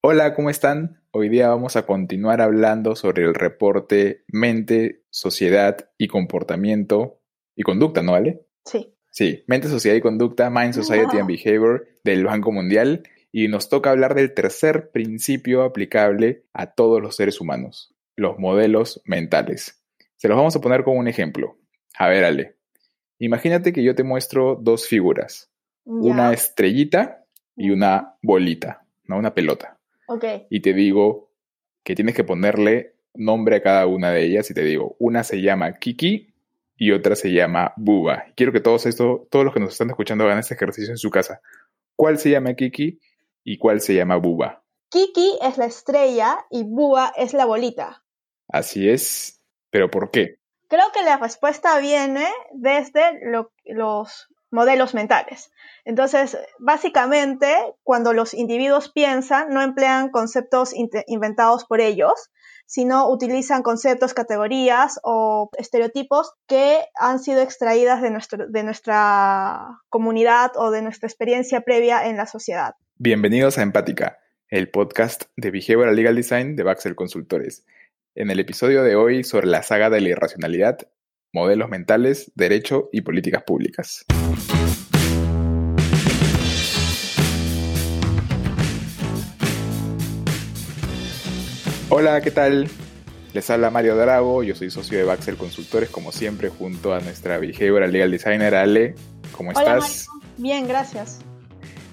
Hola, ¿cómo están? Hoy día vamos a continuar hablando sobre el reporte Mente, Sociedad y Comportamiento y Conducta, ¿no vale? Sí. Sí, Mente, Sociedad y Conducta, Mind, Society and Behavior del Banco Mundial y nos toca hablar del tercer principio aplicable a todos los seres humanos, los modelos mentales. Se los vamos a poner como un ejemplo. A ver, Ale, imagínate que yo te muestro dos figuras, una estrellita y una bolita, ¿no? Una pelota. Ok. Y te digo que tienes que ponerle nombre a cada una de ellas y te digo, una se llama Kiki y otra se llama Buba. Quiero que todos esto, todos los que nos están escuchando hagan este ejercicio en su casa. ¿Cuál se llama Kiki y cuál se llama Buba? Kiki es la estrella y Buba es la bolita. Así es, pero ¿por qué? Creo que la respuesta viene desde los modelos mentales. Entonces, básicamente, cuando los individuos piensan, no emplean conceptos inventados por ellos, sino utilizan conceptos, categorías o estereotipos que han sido extraídas de, nuestro, de nuestra comunidad o de nuestra experiencia previa en la sociedad. Bienvenidos a Empática, el podcast de Behavioral Legal Design de Baxel Consultores. En el episodio de hoy sobre la saga de la irracionalidad, modelos mentales, derecho y políticas públicas. Hola, ¿qué tal? Les habla Mario Drago, yo soy socio de Baxel Consultores, como siempre, junto a nuestra Behavioral Legal Designer Ale. ¿Cómo estás? Bien, gracias.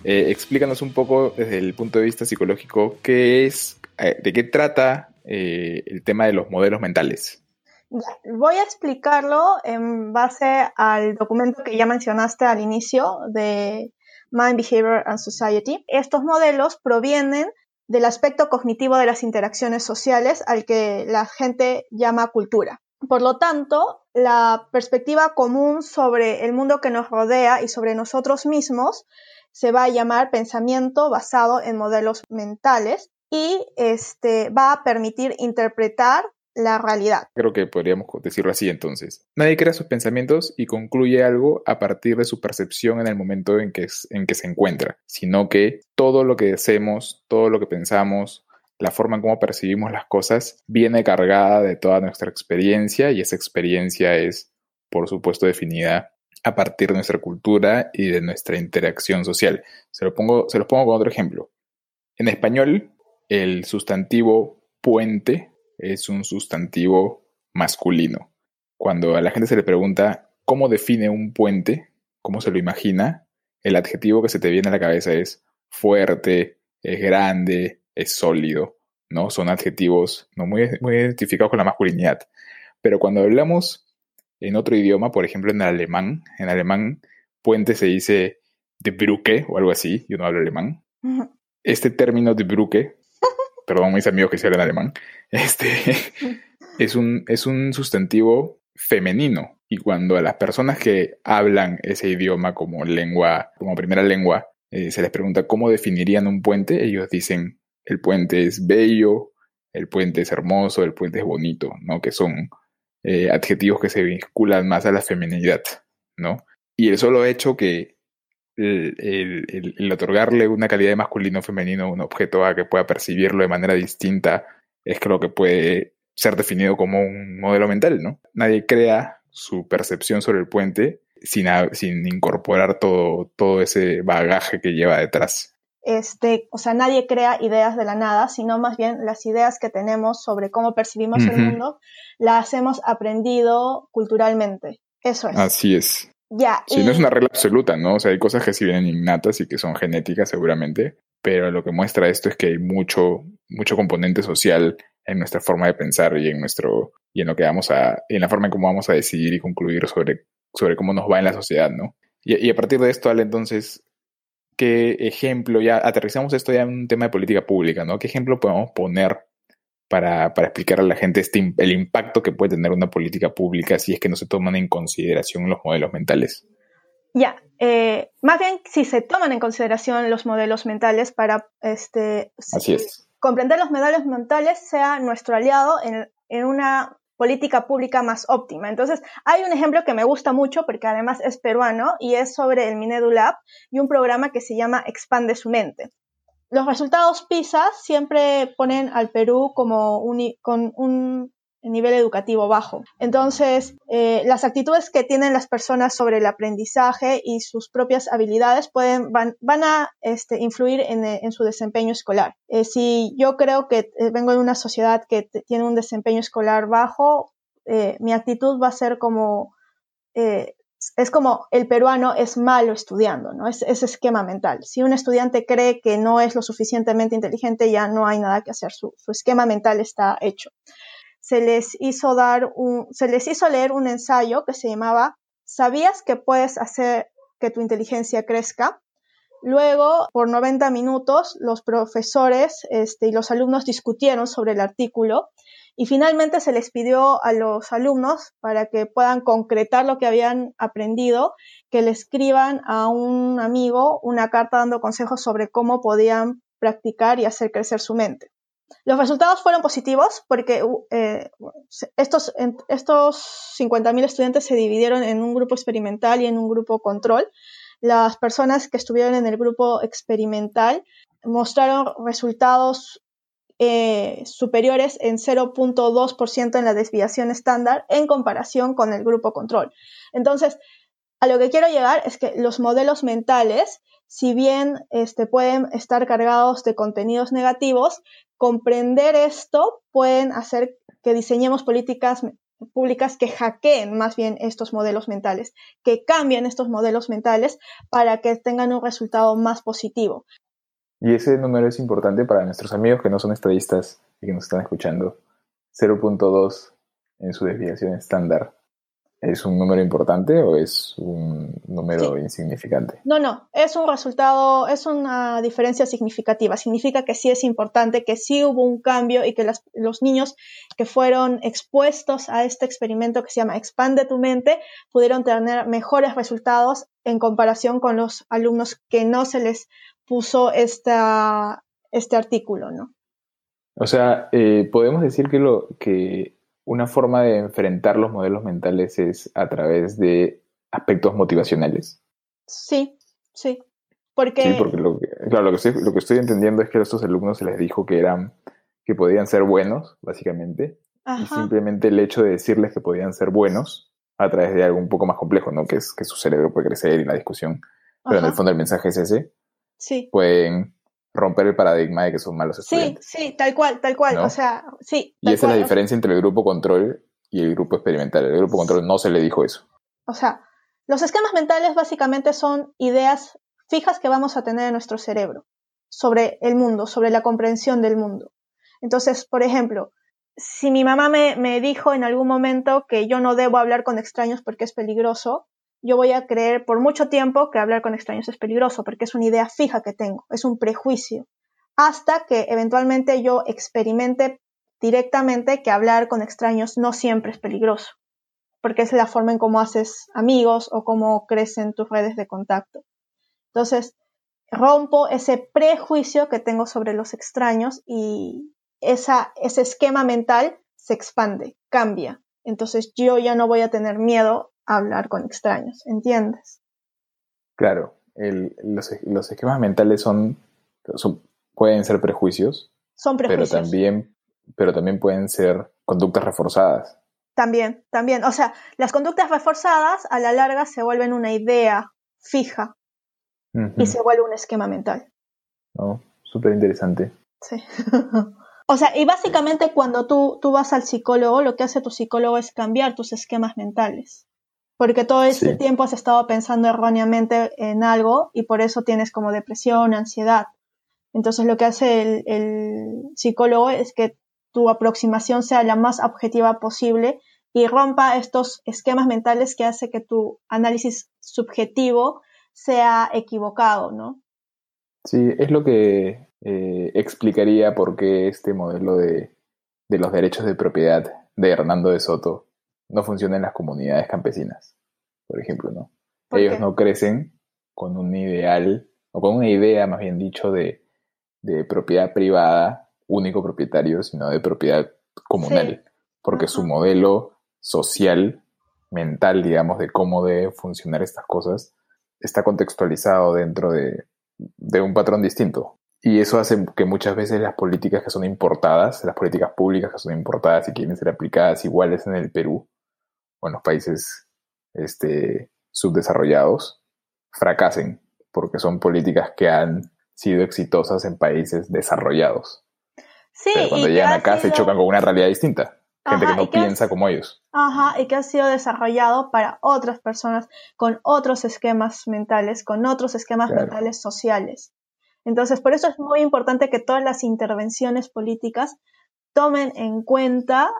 Eh, explícanos un poco desde el punto de vista psicológico qué es, eh, de qué trata eh, el tema de los modelos mentales. Voy a explicarlo en base al documento que ya mencionaste al inicio de Mind, Behavior and Society. Estos modelos provienen del aspecto cognitivo de las interacciones sociales al que la gente llama cultura. Por lo tanto, la perspectiva común sobre el mundo que nos rodea y sobre nosotros mismos se va a llamar pensamiento basado en modelos mentales y este, va a permitir interpretar la realidad. Creo que podríamos decirlo así entonces. Nadie crea sus pensamientos y concluye algo a partir de su percepción en el momento en que, en que se encuentra, sino que todo lo que hacemos, todo lo que pensamos, la forma en cómo percibimos las cosas, viene cargada de toda nuestra experiencia y esa experiencia es, por supuesto, definida a partir de nuestra cultura y de nuestra interacción social. Se lo pongo, se los pongo con otro ejemplo. En español, el sustantivo puente es un sustantivo masculino. Cuando a la gente se le pregunta cómo define un puente, cómo se lo imagina, el adjetivo que se te viene a la cabeza es fuerte, es grande, es sólido, ¿no? Son adjetivos no muy, muy identificados con la masculinidad. Pero cuando hablamos en otro idioma, por ejemplo en alemán, en alemán puente se dice de Brücke o algo así, yo no hablo alemán. Este término de Brücke, perdón mis amigos que se hablan alemán, este es un, es un sustantivo femenino y cuando a las personas que hablan ese idioma como lengua, como primera lengua, eh, se les pregunta cómo definirían un puente, ellos dicen el puente es bello, el puente es hermoso, el puente es bonito, ¿no? Que son eh, adjetivos que se vinculan más a la feminidad, ¿no? Y el solo hecho que el, otorgarle una calidad de masculino o femenino a un objeto a que pueda percibirlo de manera distinta es lo que puede ser definido como un modelo mental, ¿no? Nadie crea su percepción sobre el puente sin, sin incorporar todo, todo ese bagaje que lleva detrás este, o sea, nadie crea ideas de la nada, sino más bien las ideas que tenemos sobre cómo percibimos el mundo, las hemos aprendido culturalmente. Eso es. Así es. Ya. Sí, no es una regla absoluta, ¿no? O sea, hay cosas que sí vienen innatas y que son genéticas seguramente, pero lo que muestra esto es que hay mucho, mucho componente social en nuestra forma de pensar y en nuestro, y en lo que vamos a, en la forma en cómo vamos a decidir y concluir sobre, sobre cómo nos va en la sociedad, ¿no? Y, y a partir de esto, Ale, entonces, ¿qué ejemplo, ya aterrizamos esto ya en un tema de política pública, ¿no? ¿Qué ejemplo podemos poner para, para explicar a la gente este, el impacto que puede tener una política pública si es que no se toman en consideración los modelos mentales? Ya, eh, más bien si se toman en consideración los modelos mentales para este, comprender los modelos mentales sea nuestro aliado en, en una política pública más óptima. Entonces, hay un ejemplo que me gusta mucho porque además es peruano y es sobre el Minedu Lab y un programa que se llama Expande su mente. Los resultados PISA siempre ponen al Perú como con un nivel educativo bajo. Entonces, eh, las actitudes que tienen las personas sobre el aprendizaje y sus propias habilidades pueden, van, a este, influir en, su desempeño escolar. Eh, si yo creo que eh, vengo de una sociedad que tiene un desempeño escolar bajo, mi actitud va a ser como es como el peruano es malo estudiando, ¿no? Es ese esquema mental. Si un estudiante cree que no es lo suficientemente inteligente, ya no hay nada que hacer. Su, esquema mental está hecho. Se les hizo dar un, se les hizo leer un ensayo que se llamaba ¿Sabías que puedes hacer que tu inteligencia crezca? Luego, por 90 minutos, los profesores este, y los alumnos discutieron sobre el artículo y finalmente se les pidió a los alumnos, para que puedan concretar lo que habían aprendido, que le escriban a un amigo una carta dando consejos sobre cómo podían practicar y hacer crecer su mente. Los resultados fueron positivos porque eh, estos, estos 50.000 estudiantes se dividieron en un grupo experimental y en un grupo control. Las personas que estuvieron en el grupo experimental mostraron resultados eh, superiores en 0.2% en la desviación estándar en comparación con el grupo control. Entonces, a lo que quiero llegar es que los modelos mentales, si bien este, pueden estar cargados de contenidos negativos, comprender esto pueden hacer que diseñemos políticas públicas que hackeen más bien estos modelos mentales, que cambien estos modelos mentales para que tengan un resultado más positivo. Y ese número es importante para nuestros amigos que no son estadistas y que nos están escuchando. 0.2 en su desviación estándar. ¿Es un número importante o es un número insignificante? No, no, es un resultado, es una diferencia significativa. Significa que sí es importante, que sí hubo un cambio y que los niños que fueron expuestos a este experimento que se llama Expande tu mente pudieron tener mejores resultados en comparación con los alumnos que no se les puso esta, este artículo, ¿no? O sea, eh, podemos decir que, lo, que una forma de enfrentar los modelos mentales es a través de aspectos motivacionales. Sí, sí. Porque... Sí, porque lo que, claro, lo que, estoy, lo que estoy entendiendo es que a estos alumnos se les dijo que eran, que podían ser buenos, básicamente. Y simplemente el hecho de decirles que podían ser buenos a través de algo un poco más complejo, ¿no? Que es que su cerebro puede crecer y la discusión. Pero en el fondo el mensaje es ese sí. pueden romper el paradigma de que son malos estudiantes. Sí, sí, tal cual, tal cual. O sea, sí. y esa es la diferencia entre el grupo control y el grupo experimental. El grupo control no se le dijo eso. O sea, los esquemas mentales básicamente son ideas fijas que vamos a tener en nuestro cerebro sobre el mundo, sobre la comprensión del mundo. Entonces, por ejemplo, si mi mamá me, me dijo en algún momento que yo no debo hablar con extraños porque es peligroso, yo voy a creer por mucho tiempo que hablar con extraños es peligroso, porque es una idea fija que tengo, es un prejuicio, hasta que eventualmente yo experimente directamente que hablar con extraños no siempre es peligroso, porque es la forma en cómo haces amigos o cómo crecen tus redes de contacto. Entonces, rompo ese prejuicio que tengo sobre los extraños y esa, ese esquema mental se expande, cambia. Entonces yo ya no voy a tener miedo hablar con extraños, ¿entiendes? Claro, los, esquemas mentales son, pueden ser prejuicios. Son prejuicios. Pero también, pero también pueden ser conductas reforzadas. También, también. O sea, las conductas reforzadas a la larga se vuelven una idea fija y se vuelve un esquema mental. Oh, súper interesante. Sí. o sea, y básicamente cuando tú, tú vas al psicólogo, lo que hace tu psicólogo es cambiar tus esquemas mentales porque todo este tiempo has estado pensando erróneamente en algo y por eso tienes como depresión, ansiedad. Entonces lo que hace el, psicólogo es que tu aproximación sea la más objetiva posible y rompa estos esquemas mentales que hace que tu análisis subjetivo sea equivocado, ¿no? Sí, es lo que eh, explicaría por qué este modelo de, de los derechos de propiedad de Hernando de Soto no funciona en las comunidades campesinas, por ejemplo, ¿no? Ellos no crecen con un ideal, o con una idea, más bien dicho, de, propiedad privada, único propietario, sino de propiedad comunal, porque su modelo social, mental, digamos, de cómo deben funcionar estas cosas, está contextualizado dentro de, de un patrón distinto. y eso hace que muchas veces las políticas que son importadas, las políticas públicas que son importadas y quieren ser aplicadas iguales en el Perú o en los países este, subdesarrollados, fracasen, porque son políticas que han sido exitosas en países desarrollados. Sí, Pero cuando llegan acá se chocan con una realidad distinta. Gente que no piensa como ellos. Ajá, y que ha sido desarrollado para otras personas con otros esquemas mentales, con otros esquemas mentales sociales. Entonces, por eso es muy importante que todas las intervenciones políticas tomen en cuenta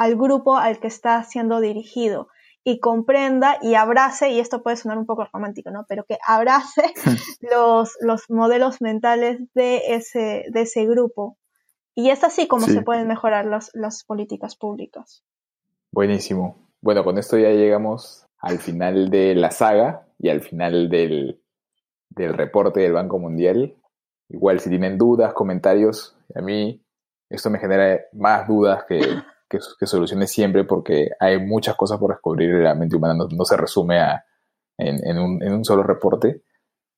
al grupo al que está siendo dirigido y comprenda y abrace, y esto puede sonar un poco romántico, ¿no? Pero que abrace los, los modelos mentales de ese, de ese grupo. Y es así como se pueden mejorar las, las políticas públicas. Buenísimo. Bueno, con esto ya llegamos al final de la saga y al final del, del reporte del Banco Mundial. Igual, si tienen dudas, comentarios, a mí esto me genera más dudas que, que, soluciones siempre porque hay muchas cosas por descubrir la mente humana no, se resume a, en, un, en un solo reporte,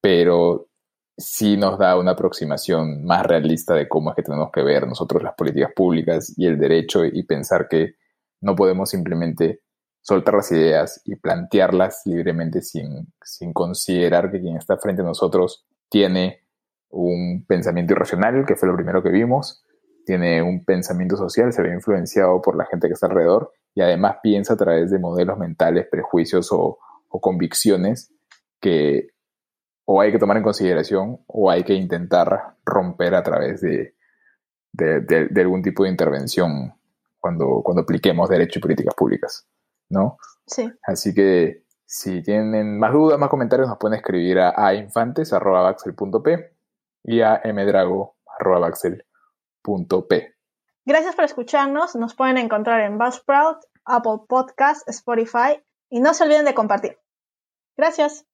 pero sí nos da una aproximación más realista de cómo es que tenemos que ver nosotros las políticas públicas y el derecho y pensar que no podemos simplemente soltar las ideas y plantearlas libremente sin, considerar que quien está frente a nosotros tiene un pensamiento irracional, que fue lo primero que vimos, tiene un pensamiento social, se ve influenciado por la gente que está alrededor y además piensa a través de modelos mentales, prejuicios o, convicciones que o hay que tomar en consideración o hay que intentar romper a través de, de, algún tipo de intervención cuando, cuando apliquemos derecho y políticas públicas. ¿no? Sí. Así que si tienen más dudas, más comentarios, nos pueden escribir a infantes.baxel.p y a mdrago.baxel.p. Gracias por escucharnos. Nos pueden encontrar en Buzzsprout, Apple Podcast, Spotify y no se olviden de compartir. Gracias.